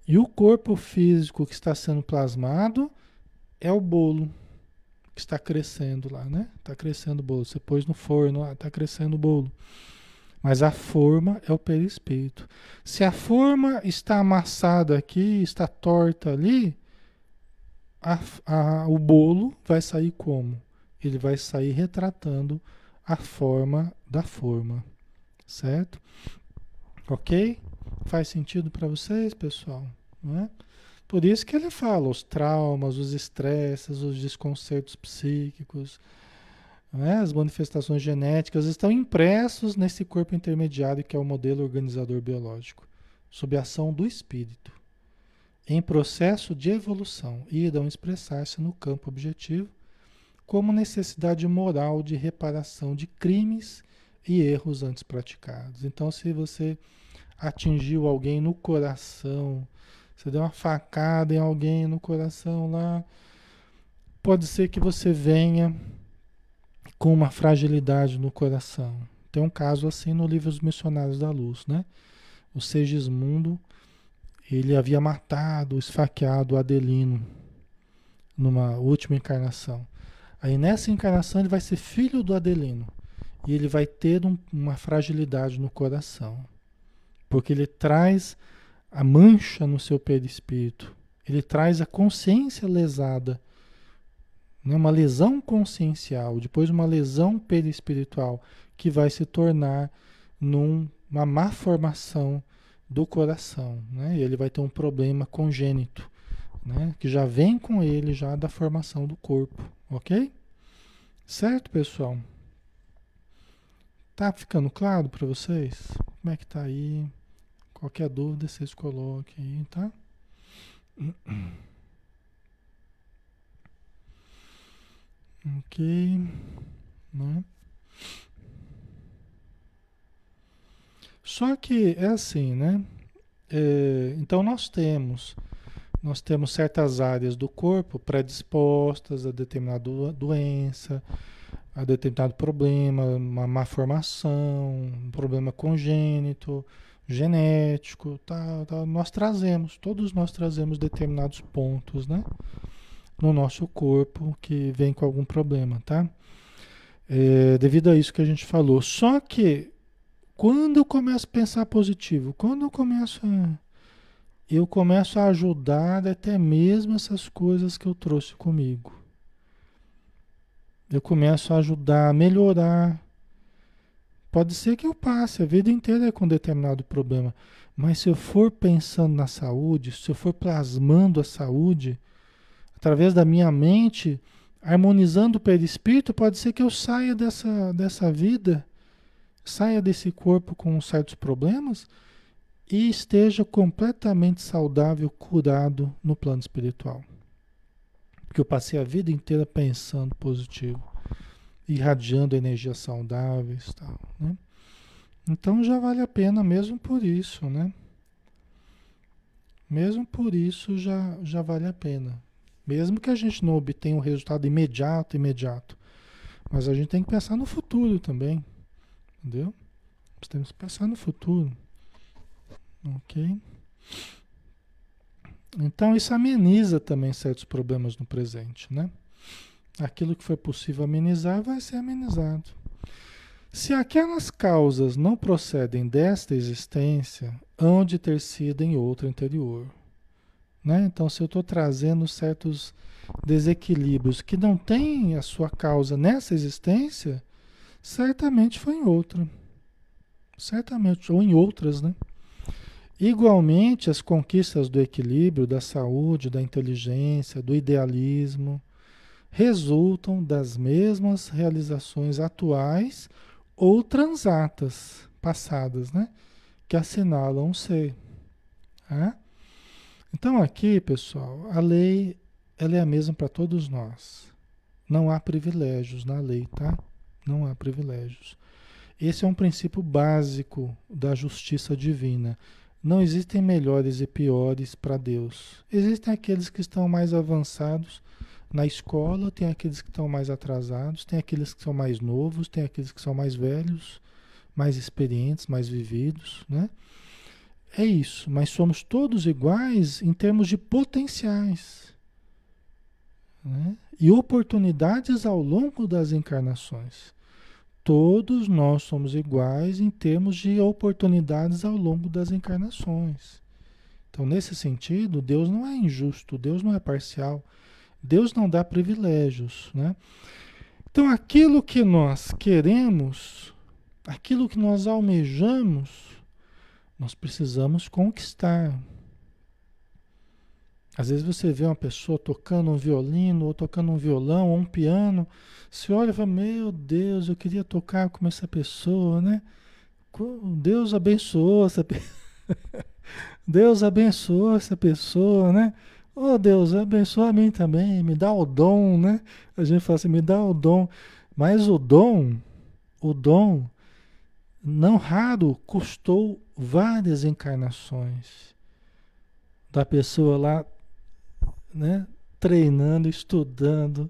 E o corpo físico que está sendo plasmado é o bolo que está crescendo lá, né? Está crescendo o bolo. Você pôs no forno, está crescendo o bolo. Mas a forma é o perispírito. Se a forma está amassada aqui, está torta ali, a, a, o bolo vai sair como? Ele vai sair retratando a forma da forma, certo? Ok? Faz sentido para vocês, pessoal? Não é? Por isso que ele fala os traumas, os estresses, os desconcertos psíquicos, é? as manifestações genéticas estão impressos nesse corpo intermediário que é o modelo organizador biológico, sob a ação do espírito, em processo de evolução e irão expressar-se no campo objetivo como necessidade moral de reparação de crimes e erros antes praticados. Então, se você atingiu alguém no coração, você deu uma facada em alguém no coração lá. Pode ser que você venha com uma fragilidade no coração. Tem um caso assim no livro Os Missionários da Luz, né? O Segismundo, ele havia matado, esfaqueado Adelino numa última encarnação. Aí nessa encarnação ele vai ser filho do Adelino e ele vai ter um, uma fragilidade no coração, porque ele traz a mancha no seu perispírito. Ele traz a consciência lesada, né? uma lesão consciencial, depois uma lesão perispiritual, que vai se tornar numa má formação do coração. Né? E ele vai ter um problema congênito, né? que já vem com ele já da formação do corpo. Ok? Certo, pessoal? Tá ficando claro para vocês? Como é que tá aí? Qualquer dúvida vocês coloquem aí, tá? Ok. Né? Só que é assim, né? É, então nós temos nós temos certas áreas do corpo predispostas a determinada doença, a determinado problema, uma má formação, um problema congênito, genético, tá, tá, nós trazemos, todos nós trazemos determinados pontos, né? No nosso corpo que vem com algum problema, tá? É, devido a isso que a gente falou. Só que quando eu começo a pensar positivo, quando eu começo a, eu começo a ajudar até mesmo essas coisas que eu trouxe comigo. Eu começo a ajudar a melhorar Pode ser que eu passe a vida inteira com determinado problema, mas se eu for pensando na saúde, se eu for plasmando a saúde, através da minha mente, harmonizando o perispírito, pode ser que eu saia dessa, dessa vida, saia desse corpo com certos problemas e esteja completamente saudável, curado no plano espiritual. Porque eu passei a vida inteira pensando positivo irradiando energias saudáveis tal, né? Então já vale a pena mesmo por isso, né? Mesmo por isso já, já vale a pena. Mesmo que a gente não obtenha um resultado imediato, imediato. Mas a gente tem que pensar no futuro também. Entendeu? Nós temos que pensar no futuro. Ok? Então isso ameniza também certos problemas no presente, né? Aquilo que foi possível amenizar vai ser amenizado. Se aquelas causas não procedem desta existência, hão de ter sido em outra anterior. Né? Então, se eu estou trazendo certos desequilíbrios que não têm a sua causa nessa existência, certamente foi em outra. Certamente, ou em outras, né? Igualmente, as conquistas do equilíbrio, da saúde, da inteligência, do idealismo, resultam das mesmas realizações atuais ou transatas, passadas, né? Que assinalam o ser. Né? Então aqui, pessoal, a lei ela é a mesma para todos nós. Não há privilégios na lei, tá? Não há privilégios. Esse é um princípio básico da justiça divina. Não existem melhores e piores para Deus. Existem aqueles que estão mais avançados na escola, tem aqueles que estão mais atrasados, tem aqueles que são mais novos, tem aqueles que são mais velhos, mais experientes, mais vividos, né? É isso, mas somos todos iguais em termos de potenciais né? e oportunidades ao longo das encarnações. Todos nós somos iguais em termos de oportunidades ao longo das encarnações. Então, nesse sentido, Deus não é injusto, Deus não é parcial, Deus não dá privilégios. Né? Então, aquilo que nós queremos, aquilo que nós almejamos, nós precisamos conquistar. Às vezes você vê uma pessoa tocando um violino, ou tocando um violão, ou um piano, você olha e fala, meu Deus, eu queria tocar como essa pessoa, né? Deus abençoou essa pessoa. <laughs> Deus abençoou essa pessoa, né? Oh Deus, abençoa a mim também, me dá o dom, né? A gente fala assim, me dá o dom. Mas o dom, o dom, não raro custou várias encarnações da pessoa lá, né, treinando, estudando,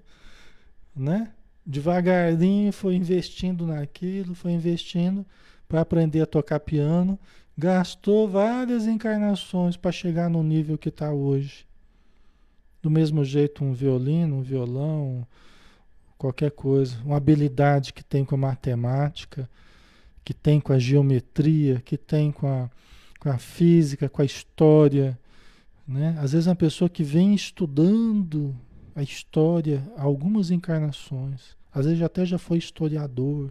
né? Devagarinho foi investindo naquilo, foi investindo para aprender a tocar piano, gastou várias encarnações para chegar no nível que está hoje. Do mesmo jeito, um violino, um violão, qualquer coisa, uma habilidade que tem com a matemática, que tem com a geometria, que tem com a, com a física, com a história. Né? Às vezes, uma pessoa que vem estudando a história algumas encarnações, às vezes até já foi historiador.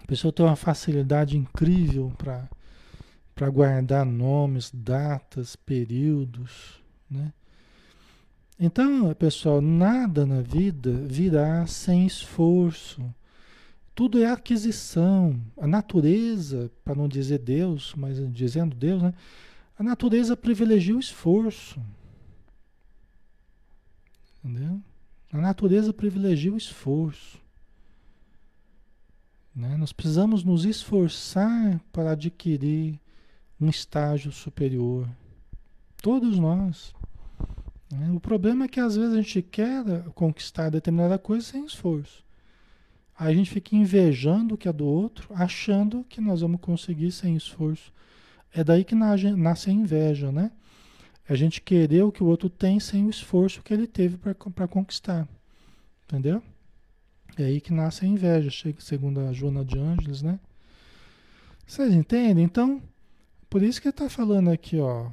A pessoa tem uma facilidade incrível para guardar nomes, datas, períodos. Né? Então, pessoal, nada na vida virá sem esforço. Tudo é aquisição. A natureza, para não dizer Deus, mas dizendo Deus, né? A natureza privilegia o esforço. Entendeu? A natureza privilegia o esforço. Né? Nós precisamos nos esforçar para adquirir um estágio superior. Todos nós. Né? O problema é que às vezes a gente quer conquistar determinada coisa sem esforço. Aí a gente fica invejando o que é do outro, achando que nós vamos conseguir sem esforço. É daí que nasce a inveja, né? É a gente querer o que o outro tem sem o esforço que ele teve para conquistar. Entendeu? É aí que nasce a inveja, segundo a Joana de Ângeles, né? Vocês entendem? Então, por isso que ele está falando aqui, ó.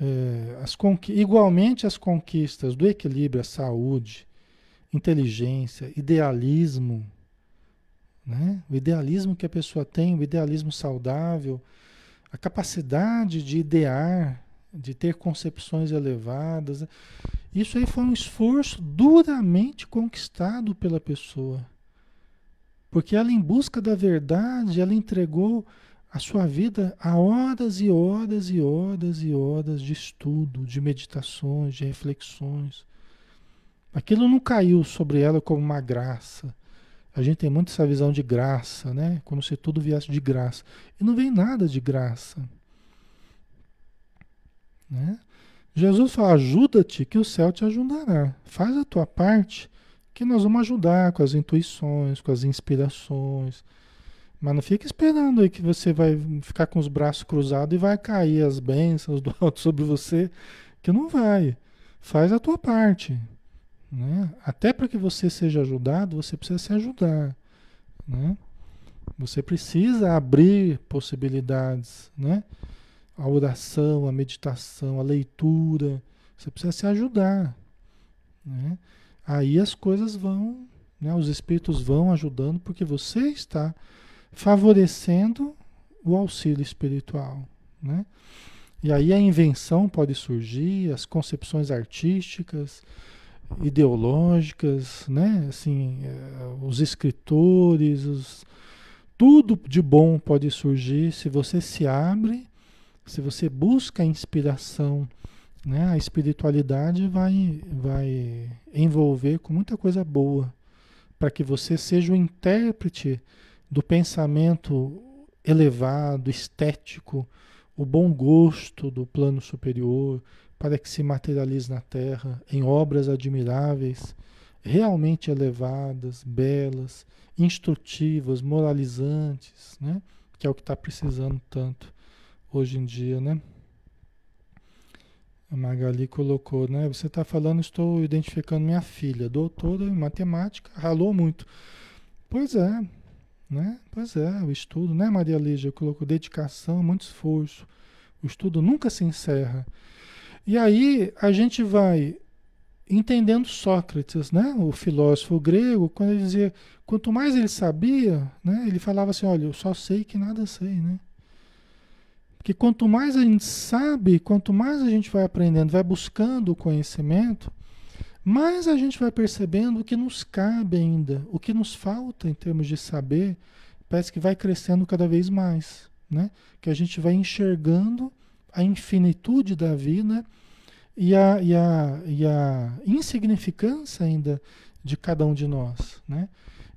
É, as igualmente as conquistas do equilíbrio, a saúde, inteligência, idealismo, né? O idealismo que a pessoa tem, o idealismo saudável, a capacidade de idear, de ter concepções elevadas. Né? Isso aí foi um esforço duramente conquistado pela pessoa. Porque ela, em busca da verdade, ela entregou a sua vida a horas e horas e horas e horas de estudo, de meditações, de reflexões. Aquilo não caiu sobre ela como uma graça a gente tem muito essa visão de graça, né? Como se tudo viesse de graça. E não vem nada de graça. Né? Jesus fala: ajuda-te, que o céu te ajudará. Faz a tua parte, que nós vamos ajudar com as intuições, com as inspirações. Mas não fica esperando aí que você vai ficar com os braços cruzados e vai cair as bênçãos do alto sobre você, que não vai. Faz a tua parte. Né? Até para que você seja ajudado, você precisa se ajudar. Né? Você precisa abrir possibilidades. Né? A oração, a meditação, a leitura. Você precisa se ajudar. Né? Aí as coisas vão, né? os espíritos vão ajudando, porque você está favorecendo o auxílio espiritual. Né? E aí a invenção pode surgir, as concepções artísticas, ideológicas, né? Assim, eh, os escritores, os, tudo de bom pode surgir se você se abre, se você busca a inspiração, né? A espiritualidade vai vai envolver com muita coisa boa para que você seja o intérprete do pensamento elevado, estético, o bom gosto do plano superior, para que se materialize na Terra em obras admiráveis, realmente elevadas, belas, instrutivas, moralizantes, né? que é o que está precisando tanto hoje em dia, né? A Magali colocou, né? Você está falando, estou identificando minha filha, doutora em matemática, ralou muito. Pois é, né? Pois é, o estudo, né, Maria Lígia? Colocou dedicação, muito esforço. O estudo nunca se encerra. E aí a gente vai entendendo Sócrates, né? O filósofo grego, quando ele dizia, quanto mais ele sabia, né? Ele falava assim, olha, eu só sei que nada sei, né? Porque quanto mais a gente sabe, quanto mais a gente vai aprendendo, vai buscando o conhecimento, mais a gente vai percebendo o que nos cabe ainda, o que nos falta em termos de saber, parece que vai crescendo cada vez mais, né? Que a gente vai enxergando a infinitude da vida e a, e a, e a insignificância ainda de cada um de nós, né?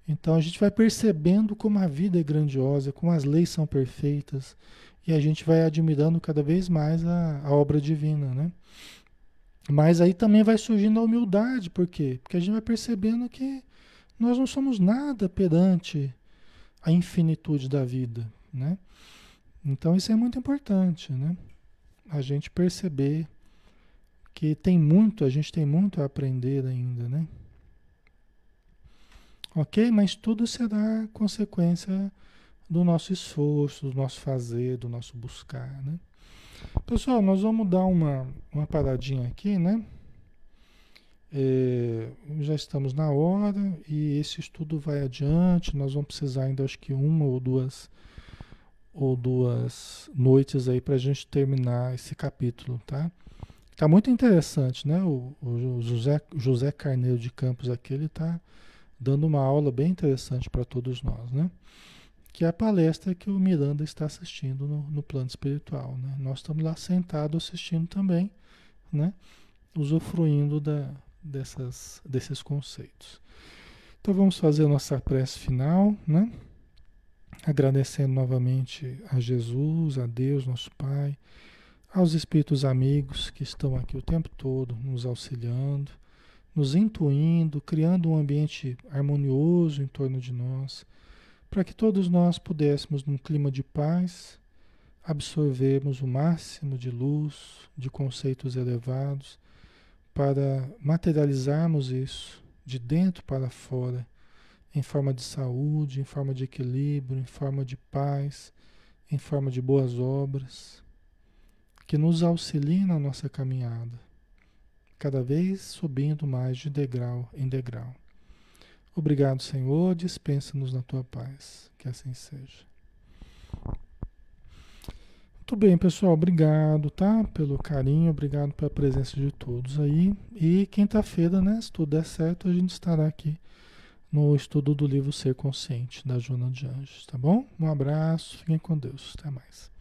Então a gente vai percebendo como a vida é grandiosa, como as leis são perfeitas, e a gente vai admirando cada vez mais a, a obra divina, né? Mas aí também vai surgindo a humildade, por quê? Porque a gente vai percebendo que nós não somos nada perante a infinitude da vida, né? Então isso é muito importante, né? A gente perceber que tem muito, a gente tem muito a aprender ainda, né? Ok? Mas tudo será consequência do nosso esforço, do nosso fazer, do nosso buscar, né? Pessoal, nós vamos dar uma, uma paradinha aqui, né? É, já estamos na hora e esse estudo vai adiante. Nós vamos precisar ainda, acho que uma ou duas ou duas noites aí para a gente terminar esse capítulo, tá? Tá muito interessante, né? O, o José, José Carneiro de Campos aqui, ele tá dando uma aula bem interessante para todos nós, né? Que é a palestra que o Miranda está assistindo no, no plano espiritual. Né? Nós estamos lá sentados assistindo também, né? usufruindo da, dessas, desses conceitos. Então vamos fazer a nossa prece final, né? agradecendo novamente a Jesus, a Deus, nosso Pai, aos espíritos amigos que estão aqui o tempo todo nos auxiliando, nos intuindo, criando um ambiente harmonioso em torno de nós para que todos nós pudéssemos, num clima de paz, absorvermos o máximo de luz, de conceitos elevados, para materializarmos isso de dentro para fora, em forma de saúde, em forma de equilíbrio, em forma de paz, em forma de boas obras, que nos auxiliem na nossa caminhada, cada vez subindo mais de degrau em degrau. Obrigado, Senhor. Dispensa-nos na tua paz. Que assim seja. Muito bem, pessoal. Obrigado, tá? Pelo carinho, obrigado pela presença de todos aí. E quinta-feira, né? Se tudo der certo, a gente estará aqui no estudo do livro Ser Consciente, da Joana de Anjos, tá bom? Um abraço, fiquem com Deus. Até mais.